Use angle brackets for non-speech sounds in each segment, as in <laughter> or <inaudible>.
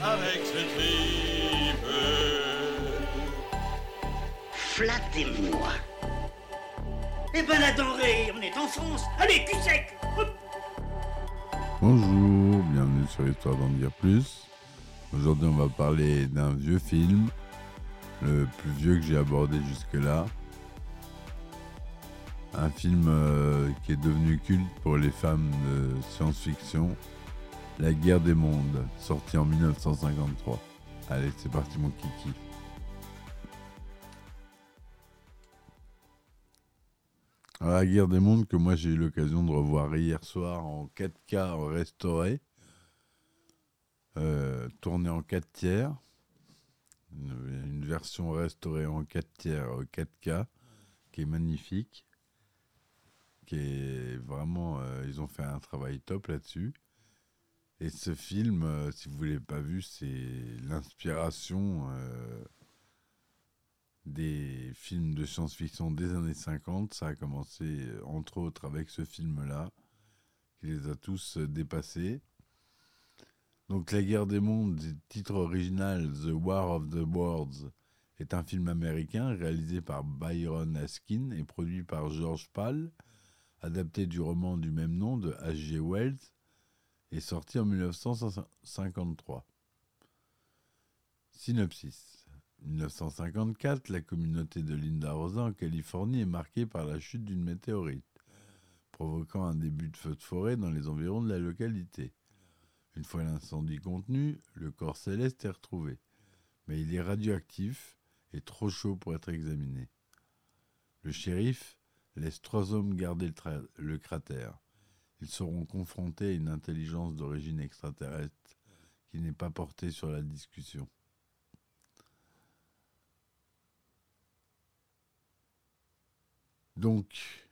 avec ce tripe. Flattez-moi. Eh ben la denrée, on est en France. Allez, cul sec Hop. Bonjour, bienvenue sur Histoire d'en dire plus. Aujourd'hui, on va parler d'un vieux film, le plus vieux que j'ai abordé jusque-là. Un film euh, qui est devenu culte pour les fans de science-fiction, La guerre des mondes, sorti en 1953. Allez, c'est parti mon kiki. Alors, la guerre des mondes que moi j'ai eu l'occasion de revoir hier soir en 4K restauré, euh, tourné en 4 tiers, une, version restaurée en 4 tiers euh, 4K qui est magnifique, qui est vraiment, euh, ils ont fait un travail top là-dessus. Et ce film, euh, si vous ne l'avez pas vu, c'est l'inspiration euh, des films de science-fiction des années 50. Ça a commencé, euh, entre autres, avec ce film-là, qui les a tous dépassés. Donc, La guerre des mondes, titre original The War of the Worlds, est un film américain réalisé par Byron Askin et produit par George Pal, adapté du roman du même nom de H.G. Wells et sorti en 1953. Synopsis. 1954, la communauté de Linda Rosa en Californie est marquée par la chute d'une météorite, provoquant un début de feu de forêt dans les environs de la localité. Une fois l'incendie contenu, le corps céleste est retrouvé, mais il est radioactif et trop chaud pour être examiné. Le shérif laisse trois hommes garder le, le cratère. Ils seront confrontés à une intelligence d'origine extraterrestre qui n'est pas portée sur la discussion. Donc,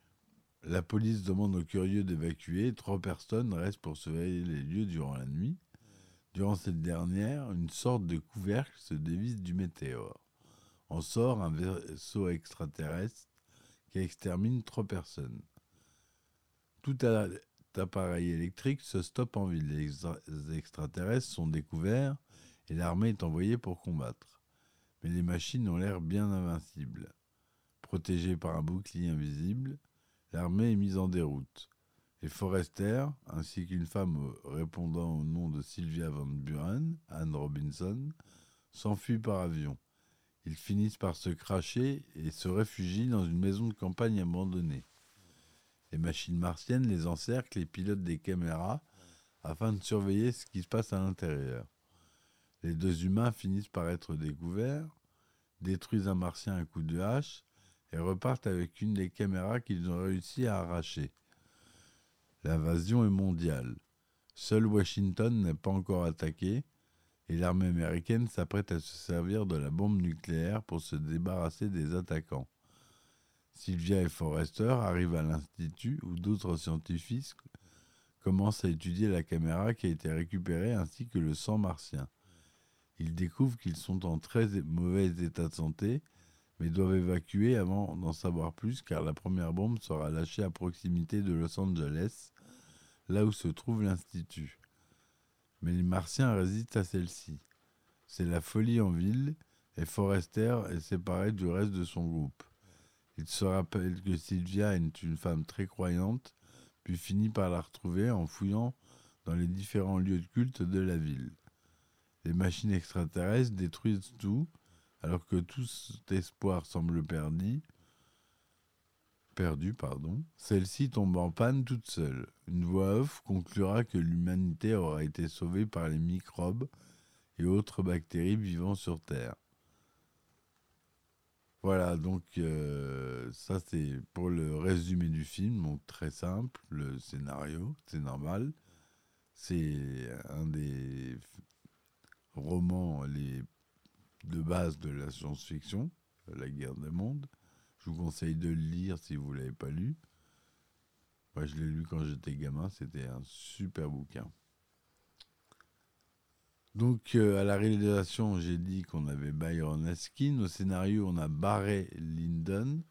la police demande aux curieux d'évacuer. Trois personnes restent pour surveiller les lieux durant la nuit. Durant cette dernière, une sorte de couvercle se dévisse du météore. En sort un vaisseau extraterrestre qui extermine trois personnes. Tout a- appareil électrique se stoppe en ville. Les extra- les extraterrestres sont découverts et l'armée est envoyée pour combattre. Mais les machines ont l'air bien invincibles. Protégées par un bouclier invisible, l'armée est mise en déroute. Les Forester, ainsi qu'une femme répondant au nom de Sylvia Van Buren, Anne Robinson, s'enfuient par avion. Ils finissent par se cracher et se réfugient dans une maison de campagne abandonnée. Les machines martiennes les encerclent et pilotent des caméras afin de surveiller ce qui se passe à l'intérieur. Les deux humains finissent par être découverts, détruisent un martien à coups de hache et repartent avec une des caméras qu'ils ont réussi à arracher. L'invasion est mondiale. Seul Washington n'est pas encore attaqué et l'armée américaine s'apprête à se servir de la bombe nucléaire pour se débarrasser des attaquants. Sylvia et Forrester arrivent à l'Institut où d'autres scientifiques commencent à étudier la caméra qui a été récupérée ainsi que le sang martien. Ils découvrent qu'ils sont en très mauvais état de santé, mais doivent évacuer avant d'en savoir plus car la première bombe sera lâchée à proximité de Los Angeles, là où se trouve l'Institut. Mais les Martiens résistent à celle-ci. C'est la folie en ville et Forrester est séparé du reste de son groupe. Il se rappelle que Sylvia est une femme très croyante, puis finit par la retrouver en fouillant dans les différents lieux de culte de la ville. Les machines extraterrestres détruisent tout, alors que tout espoir semble perdu. Perdu, pardon. Celle-ci tombe en panne toute seule. Une voix off conclura que l'humanité aura été sauvée par les microbes et autres bactéries vivant sur Terre. Voilà, donc euh, ça c'est pour le résumé du film, donc très simple, le scénario, c'est normal. C'est un des romans les, de base de la science-fiction, La guerre des mondes. Je vous conseille de le lire si vous ne l'avez pas lu. Moi, je l'ai lu quand j'étais gamin, c'était un super bouquin. Donc, euh, à la réalisation, j'ai dit qu'on avait Byron Askin. Au scénario, on a Barry Lyndon,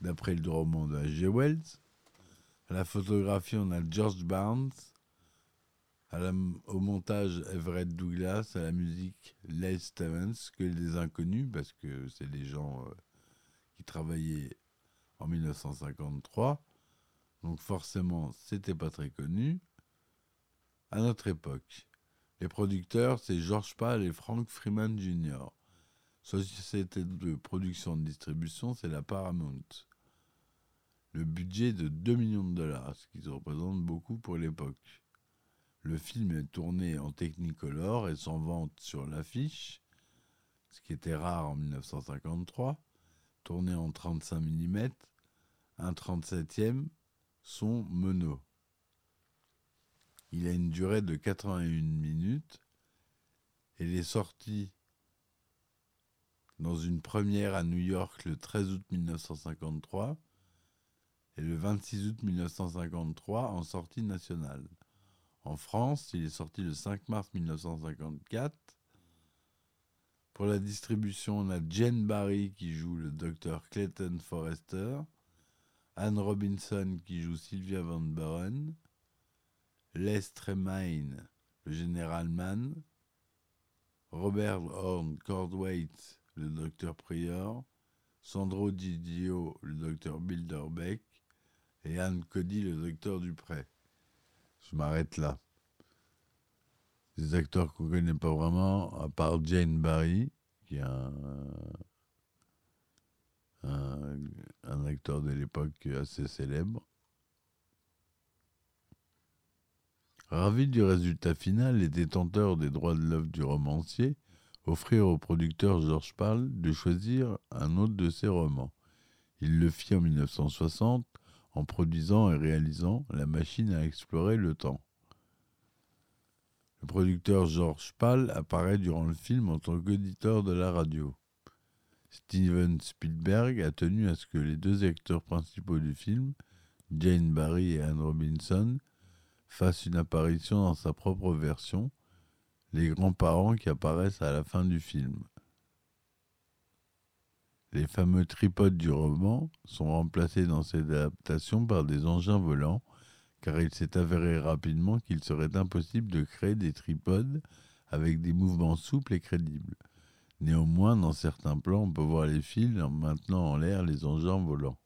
d'après le roman de H.G. Wells. À la photographie, on a George Barnes. Au montage, Everett Douglas. À la musique, Les Stevens, que des inconnus, parce que c'est des gens euh, qui travaillaient en 1953. Donc forcément, c'était pas très connu. À notre époque, les producteurs, c'est George Pal et Frank Freeman Jr. Société de production et de distribution, c'est la Paramount. Le budget de 2 millions de dollars, ce qui représente beaucoup pour l'époque. Le film est tourné en Technicolor et s'en vante sur l'affiche, ce qui était rare en 1953. Tourné en 35 mm, un 37e, son mono. Il a une durée de 81 minutes et il est sorti dans une première à New York le 13 août 1953 et le 26 août 1953 en sortie nationale. En France, il est sorti le 5 mars 1954. Pour la distribution, on a Jane Barry qui joue le docteur Clayton Forrester, Anne Robinson qui joue Sylvia Van Buren, Les Tremaine, le général Mann, Robert Horn Cordwaite, le docteur Prior, Sandro Didio, le docteur Bilderbeck, et Anne Cody, le docteur Dupré. Je m'arrête là. Des acteurs qu'on ne connaît pas vraiment, à part Jane Barry, qui est un, un acteur de l'époque assez célèbre. Ravi du résultat final, les détenteurs des droits de l'œuvre du romancier offrirent au producteur George Pal de choisir un autre de ses romans. Il le fit en 1960 en produisant et réalisant La machine à explorer le temps. Le producteur George Pal apparaît durant le film en tant qu'auditeur de la radio. Steven Spielberg a tenu à ce que les deux acteurs principaux du film, Jane Barry et Anne Robinson, fassent une apparition dans sa propre version, les grands-parents qui apparaissent à la fin du film. Les fameux tripodes du roman sont remplacés dans cette adaptation par des engins volants, car il s'est avéré rapidement qu'il serait impossible de créer des tripodes avec des mouvements souples et crédibles. Néanmoins, dans certains plans, on peut voir les fils en maintenant en l'air les engins volants.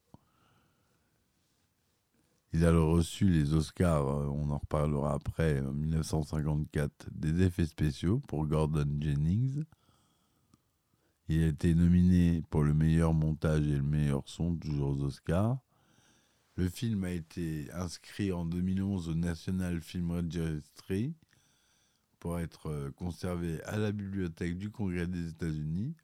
Il a reçu les Oscars, euh, on en reparlera après, en 1954, des effets spéciaux pour Gordon Jennings. Il a été nominé pour le meilleur montage et le meilleur son, toujours aux Oscars. Le film a été inscrit en 2011 au National Film Registry pour être euh, conservé à la bibliothèque du Congrès des États-Unis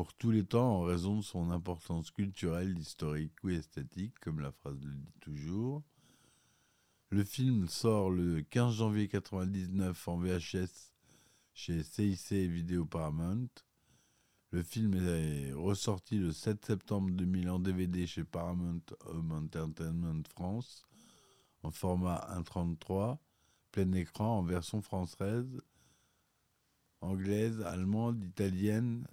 pour tous les temps en raison de son importance culturelle, historique ou esthétique, comme la phrase le dit toujours. Le film sort le 15 janvier 1999 en VHS chez CIC Vidéo Paramount. Le film est ressorti le 7 septembre 2000 en DVD chez Paramount Home Entertainment France en format 1.33, plein écran en version française, anglaise, allemande, italienne,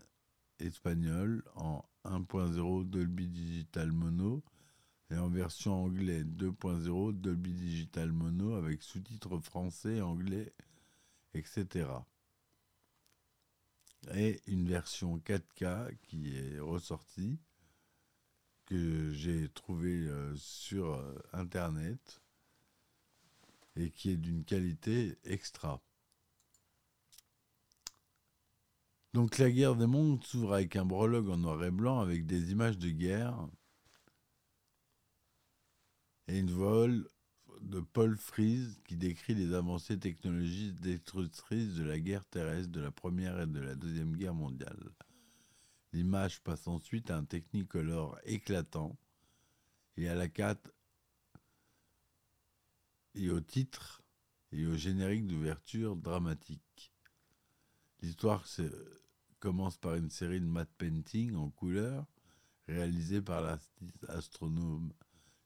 espagnole en 1.0 Dolby Digital Mono et en version anglais 2.0 Dolby Digital Mono avec sous-titres français, anglais, etc. Et une version 4K qui est ressortie, que j'ai trouvée euh, sur euh, Internet et qui est d'une qualité extra. Donc la guerre des mondes s'ouvre avec un prologue en noir et blanc avec des images de guerre et une vol de Paul Fries qui décrit les avancées technologiques destructrices de la guerre terrestre de la Première et de la Deuxième Guerre mondiale. L'image passe ensuite à un technicolor éclatant et à la 4 et au titre et au générique d'ouverture dramatique. L'histoire se- commence par une série de matte painting en couleur réalisée par l'artiste astronome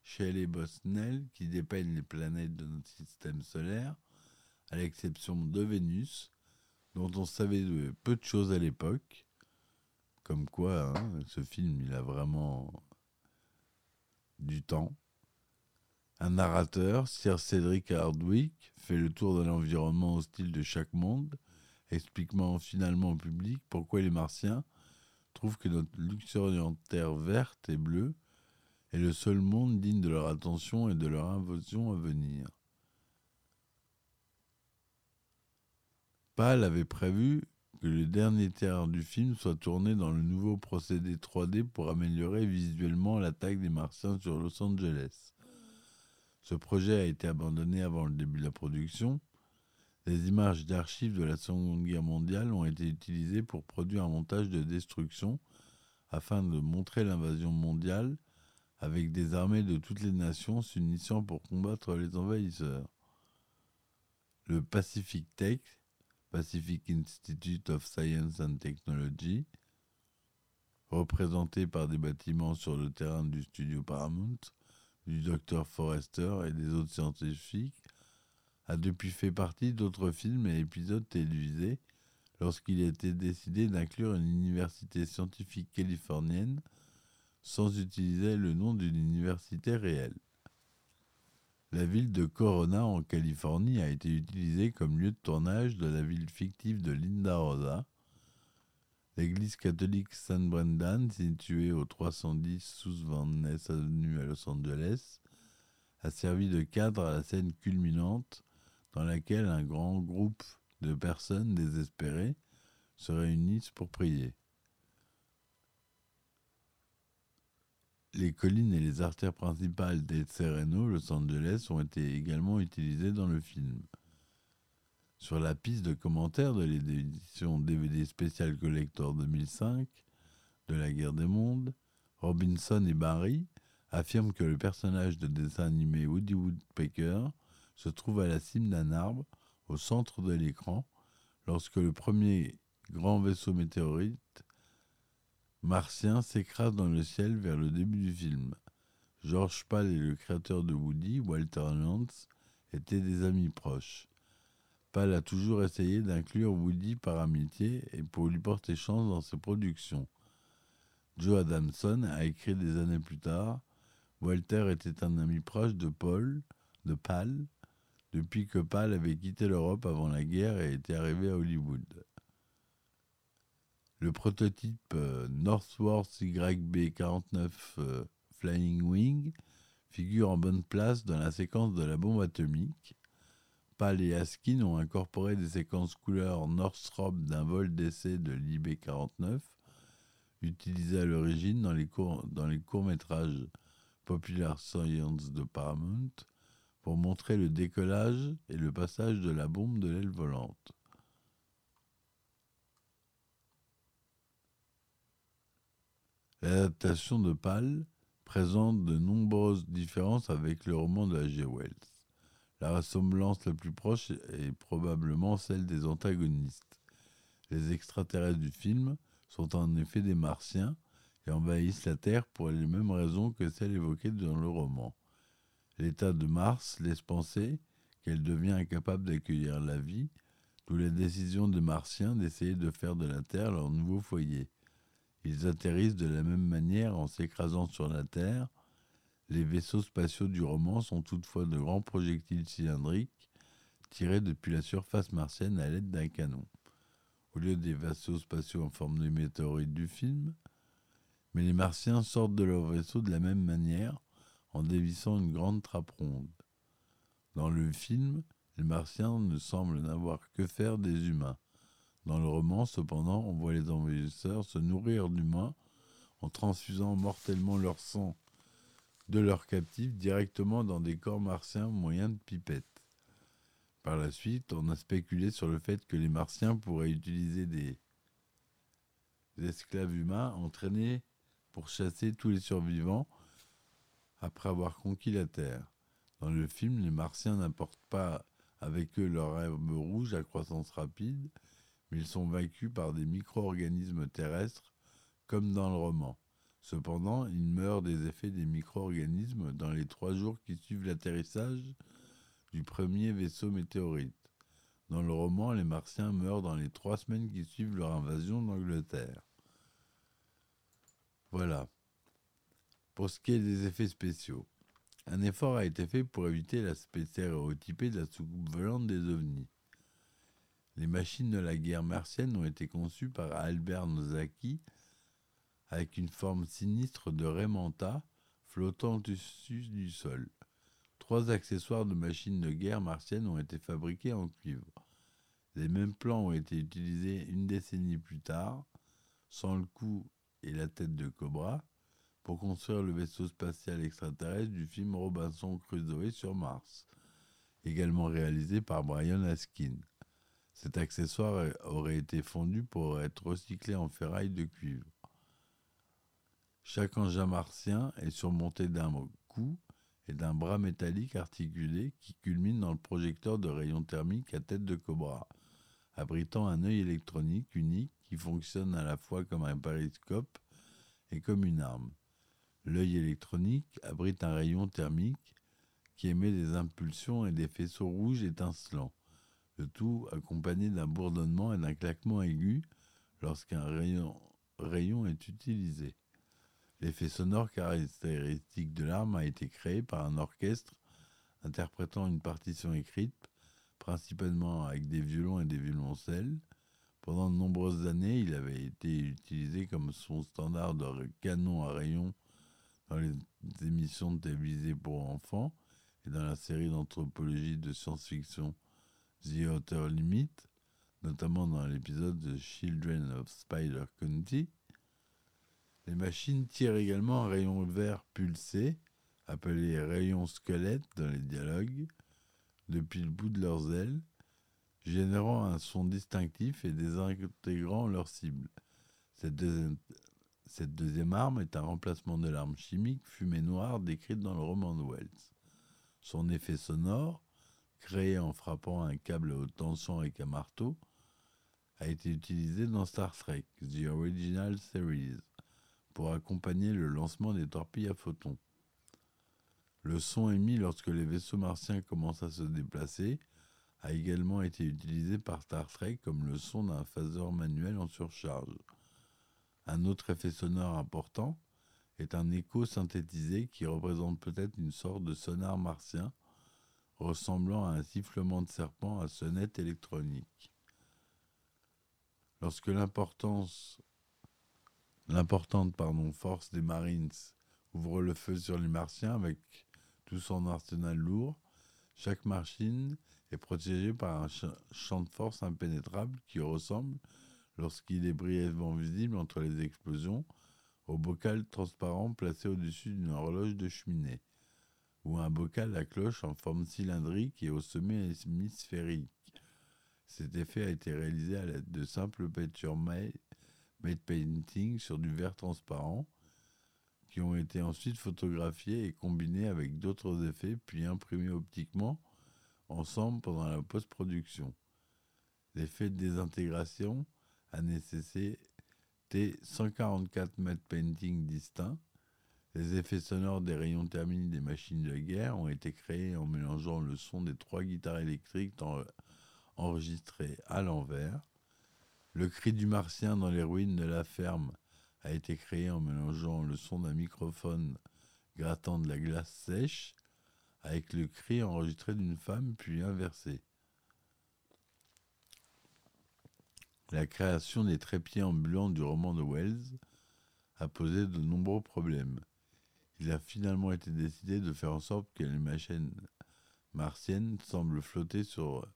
Shelley Bosnell qui dépeigne les planètes de notre système solaire, à l'exception de Vénus, dont on savait peu de choses à l'époque. Comme quoi, hein, ce film, il a vraiment du temps. Un narrateur, Sir Cedric Hardwick, fait le tour de l'environnement hostile de chaque monde, expliquant finalement au public pourquoi les Martiens trouvent que notre luxuriante terre verte et bleue est le seul monde digne de leur attention et de leur invasion à venir. Pal avait prévu que le dernier tiers du film soit tourné dans le nouveau procédé 3D pour améliorer visuellement l'attaque des Martiens sur Los Angeles. Ce projet a été abandonné avant le début de la production. Des images d'archives de la Seconde Guerre mondiale ont été utilisées pour produire un montage de destruction afin de montrer l'invasion mondiale avec des armées de toutes les nations s'unissant pour combattre les envahisseurs. Le Pacific Tech, Pacific Institute of Science and Technology, représenté par des bâtiments sur le terrain du studio Paramount, du Dr Forrester et des autres scientifiques, a depuis fait partie d'autres films et épisodes télévisés lorsqu'il a été décidé d'inclure une université scientifique californienne sans utiliser le nom d'une université réelle. La ville de Corona en Californie a été utilisée comme lieu de tournage de la ville fictive de Linda Rosa. L'église catholique San Brendan, située au 310 South Van Avenue à Los Angeles, a servi de cadre à la scène culminante dans laquelle un grand groupe de personnes désespérées se réunissent pour prier. Les collines et les artères principales des Sereno, Los Angeles, ont été également utilisées dans le film. Sur la piste de commentaires de l'édition DVD spécial Collector 2005 de la Guerre des Mondes, Robinson et Barry affirment que le personnage de dessin animé Woody Woodpecker se trouve à la cime d'un arbre au centre de l'écran lorsque le premier grand vaisseau météorite martien s'écrase dans le ciel vers le début du film. George Pal et le créateur de Woody, Walter Lantz, étaient des amis proches. Pal a toujours essayé d'inclure Woody par amitié et pour lui porter chance dans ses productions. Joe Adamson a écrit des années plus tard Walter était un ami proche de Paul, de Pal, depuis que Pal avait quitté l'Europe avant la guerre et était arrivé à Hollywood. Le prototype euh, Northworth YB-49 euh, Flying Wing figure en bonne place dans la séquence de la bombe atomique. Pal et Askin ont incorporé des séquences couleurs Northrop d'un vol d'essai de l'IB-49 utilisé à l'origine dans les courts-métrages Popular Science de Paramount pour montrer le décollage et le passage de la bombe de l'aile volante. L'adaptation de Pal présente de nombreuses différences avec le roman de H.G. Wells. La ressemblance la plus proche est probablement celle des antagonistes. Les extraterrestres du film sont en effet des martiens et envahissent la Terre pour les mêmes raisons que celles évoquées dans le roman. L'état de Mars laisse penser qu'elle devient incapable d'accueillir la vie, d'où la décision des Martiens d'essayer de faire de la Terre leur nouveau foyer. Ils atterrissent de la même manière en s'écrasant sur la Terre. Les vaisseaux spatiaux du roman sont toutefois de grands projectiles cylindriques tirés depuis la surface martienne à l'aide d'un canon, au lieu des vaisseaux spatiaux en forme de météorite du film. Mais les Martiens sortent de leur vaisseau de la même manière en dévissant une grande trappe ronde. Dans le film, les Martiens ne semblent n'avoir que faire des humains. Dans le roman, cependant, on voit les envahisseurs se nourrir d'humains en transfusant mortellement leur sang de leurs captifs directement dans des corps martiens au moyen de pipettes. Par la suite, on a spéculé sur le fait que les Martiens pourraient utiliser des esclaves humains entraînés pour chasser tous les survivants après avoir conquis la Terre. Dans le film, les Martiens n'apportent pas avec eux leur herbe rouge à croissance rapide, mais ils sont vaincus par des micro-organismes terrestres, comme dans le roman. Cependant, ils meurent des effets des micro-organismes dans les trois jours qui suivent l'atterrissage du premier vaisseau météorite. Dans le roman, les Martiens meurent dans les trois semaines qui suivent leur invasion d'Angleterre. Voilà. Pour ce qui est des effets spéciaux, un effort a été fait pour éviter l'aspect stéréotypé de la soucoupe volante des ovnis. Les machines de la guerre martienne ont été conçues par Albert Nozaki avec une forme sinistre de Raymanta flottant au-dessus du sol. Trois accessoires de machines de guerre martiennes ont été fabriqués en cuivre. Les mêmes plans ont été utilisés une décennie plus tard, sans le cou et la tête de Cobra, pour construire le vaisseau spatial extraterrestre du film Robinson Crusoe sur Mars, également réalisé par Brian Askin. Cet accessoire aurait été fondu pour être recyclé en ferraille de cuivre. Chaque engin martien est surmonté d'un cou et d'un bras métallique articulé qui culmine dans le projecteur de rayons thermiques à tête de cobra, abritant un œil électronique unique qui fonctionne à la fois comme un périscope et comme une arme. L'œil électronique abrite un rayon thermique qui émet des impulsions et des faisceaux rouges étincelants, le tout accompagné d'un bourdonnement et d'un claquement aigu lorsqu'un rayon, est utilisé. L'effet sonore caractéristique de l'arme a été créé par un orchestre interprétant une partition écrite, principalement avec des violons et des violoncelles. Pendant de nombreuses années, il avait été utilisé comme son standard de canon à rayon dans les émissions de télévisées pour enfants et dans la série d'anthropologie de science-fiction The Outer Limit, notamment dans l'épisode The Children of Spider County. Les machines tirent également un rayon vert pulsé, appelé rayon squelette dans les dialogues, depuis le bout de leurs ailes, générant un son distinctif et désintégrant leur cible. Cette cette deuxième arme est un remplacement de l'arme chimique fumée noire décrite dans le roman de Wells. Son effet sonore, créé en frappant un câble à haute tension avec un marteau, a été utilisé dans Star Trek, The Original Series pour accompagner le lancement des torpilles à photons. Le son émis lorsque les vaisseaux martiens commencent à se déplacer a également été utilisé par Star Trek comme le son d'un phaseur manuel en surcharge. Un autre effet sonore important est un écho synthétisé qui représente peut-être une sorte de sonar martien ressemblant à un sifflement de serpent à sonnette électronique. Lorsque L'importante force des Marines ouvre le feu sur les Martiens avec tout son arsenal lourd. Chaque machine est protégée par un champ de force impénétrable qui ressemble, lorsqu'il est brièvement visible entre les explosions, au bocal transparent placé au-dessus d'une horloge de cheminée, ou un bocal à cloche en forme cylindrique et au sommet hémisphérique. Cet effet a été réalisé à l'aide de simples peintures mailles made painting sur du verre transparent qui ont été ensuite photographiés et combinés avec d'autres effets puis imprimés optiquement ensemble pendant la post-production. L'effet de désintégration a nécessité 144 mètres painting distincts. Les effets sonores des rayons thermiques des machines de guerre ont été créés en mélangeant le son des trois guitares électriques enregistrées à l'envers le cri du martien dans les ruines de la ferme a été créé en mélangeant le son d'un microphone grattant de la glace sèche avec le cri enregistré d'une femme puis inversé. La création des trépieds ambulants du roman de Wells a posé de nombreux problèmes. Il a finalement été décidé de faire en sorte que les machines martiennes semblent flotter sur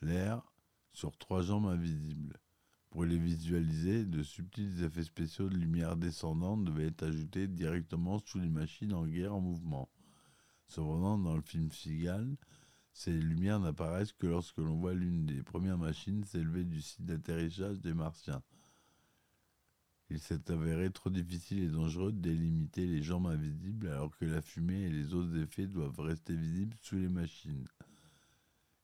l'air sur trois jambes invisibles. Pour les visualiser, de subtils effets spéciaux de lumière descendante devaient être ajoutés directement sous les machines en guerre en mouvement. Cependant, dans le film Seagal, ces lumières n'apparaissent que lorsque l'on voit l'une des premières machines s'élever du site d'atterrissage des Martiens. Il s'est avéré trop difficile et dangereux de délimiter les jambes invisibles alors que la fumée et les autres effets doivent rester visibles sous les machines.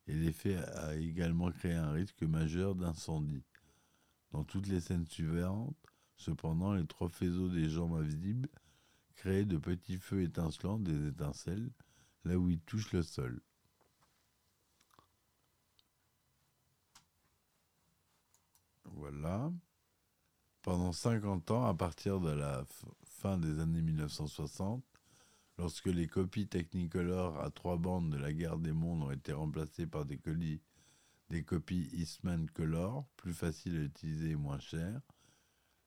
et l'effet a également créé un risque majeur d'incendie. Dans toutes les scènes suivantes, cependant, les trois faisceaux des jambes invisibles créent de petits feux étincelants, des étincelles, là où ils touchent le sol. Voilà. Pendant 50 ans, à partir de la fin des années 1960, lorsque les copies Technicolor à trois bandes de la guerre des mondes ont été remplacées par des, colis, des copies Eastman Color, plus faciles à utiliser et moins chères,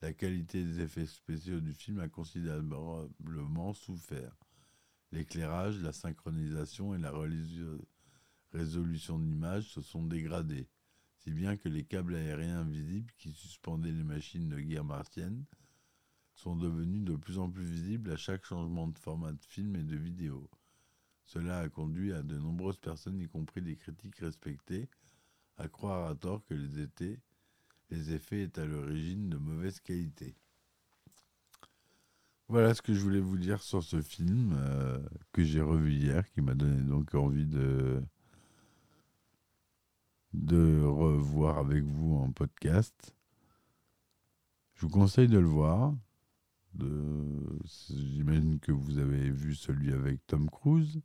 la qualité des effets spéciaux du film a considérablement souffert. L'éclairage, la synchronisation et la résolution d'image se sont dégradés si bien que les câbles aériens invisibles qui suspendaient les machines de guerre martienne sont devenus de plus en plus visibles à chaque changement de format de film et de vidéo. Cela a conduit à de nombreuses personnes, y compris des critiques respectés, à croire à tort que les effets étaient à l'origine de mauvaise qualité. Voilà ce que je voulais vous dire sur ce film euh, que j'ai revu hier, qui m'a donné donc envie de, de revoir avec vous en podcast. Je vous conseille de le voir. J'imagine que vous avez vu celui avec Tom Cruise,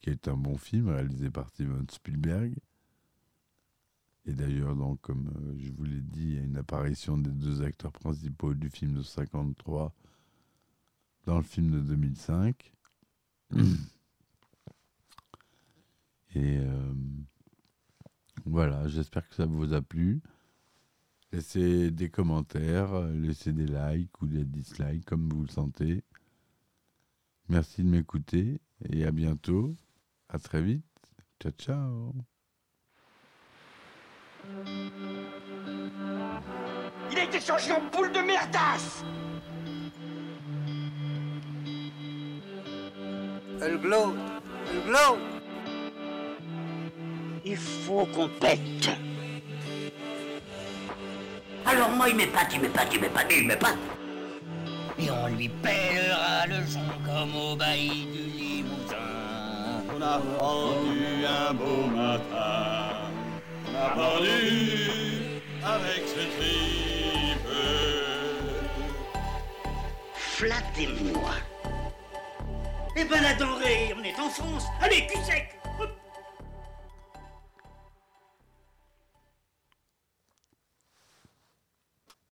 qui est un bon film réalisé par Steven Spielberg. Et d'ailleurs, donc, comme euh, je vous l'ai dit, il y a une apparition des deux acteurs principaux du film de 53 dans le film de 2005. <clears throat> Et euh, voilà, j'espère que ça vous a plu. Laissez des commentaires, laissez des likes ou des dislikes comme vous le sentez. Merci de m'écouter et à bientôt. À très vite. Ciao ciao. Il a été changé en boule de merdasse Elle glow, elle glow. Il faut qu'on pète. Alors moi il m'épate, il m'épate, il m'épate, il m'épate. Et on lui pèlera le son comme au bailli du Limousin. On a pendu un beau matin. On a pendu avec ce tripe. Flattez-moi. Eh ben la denrée, on est en France. Allez, cul sec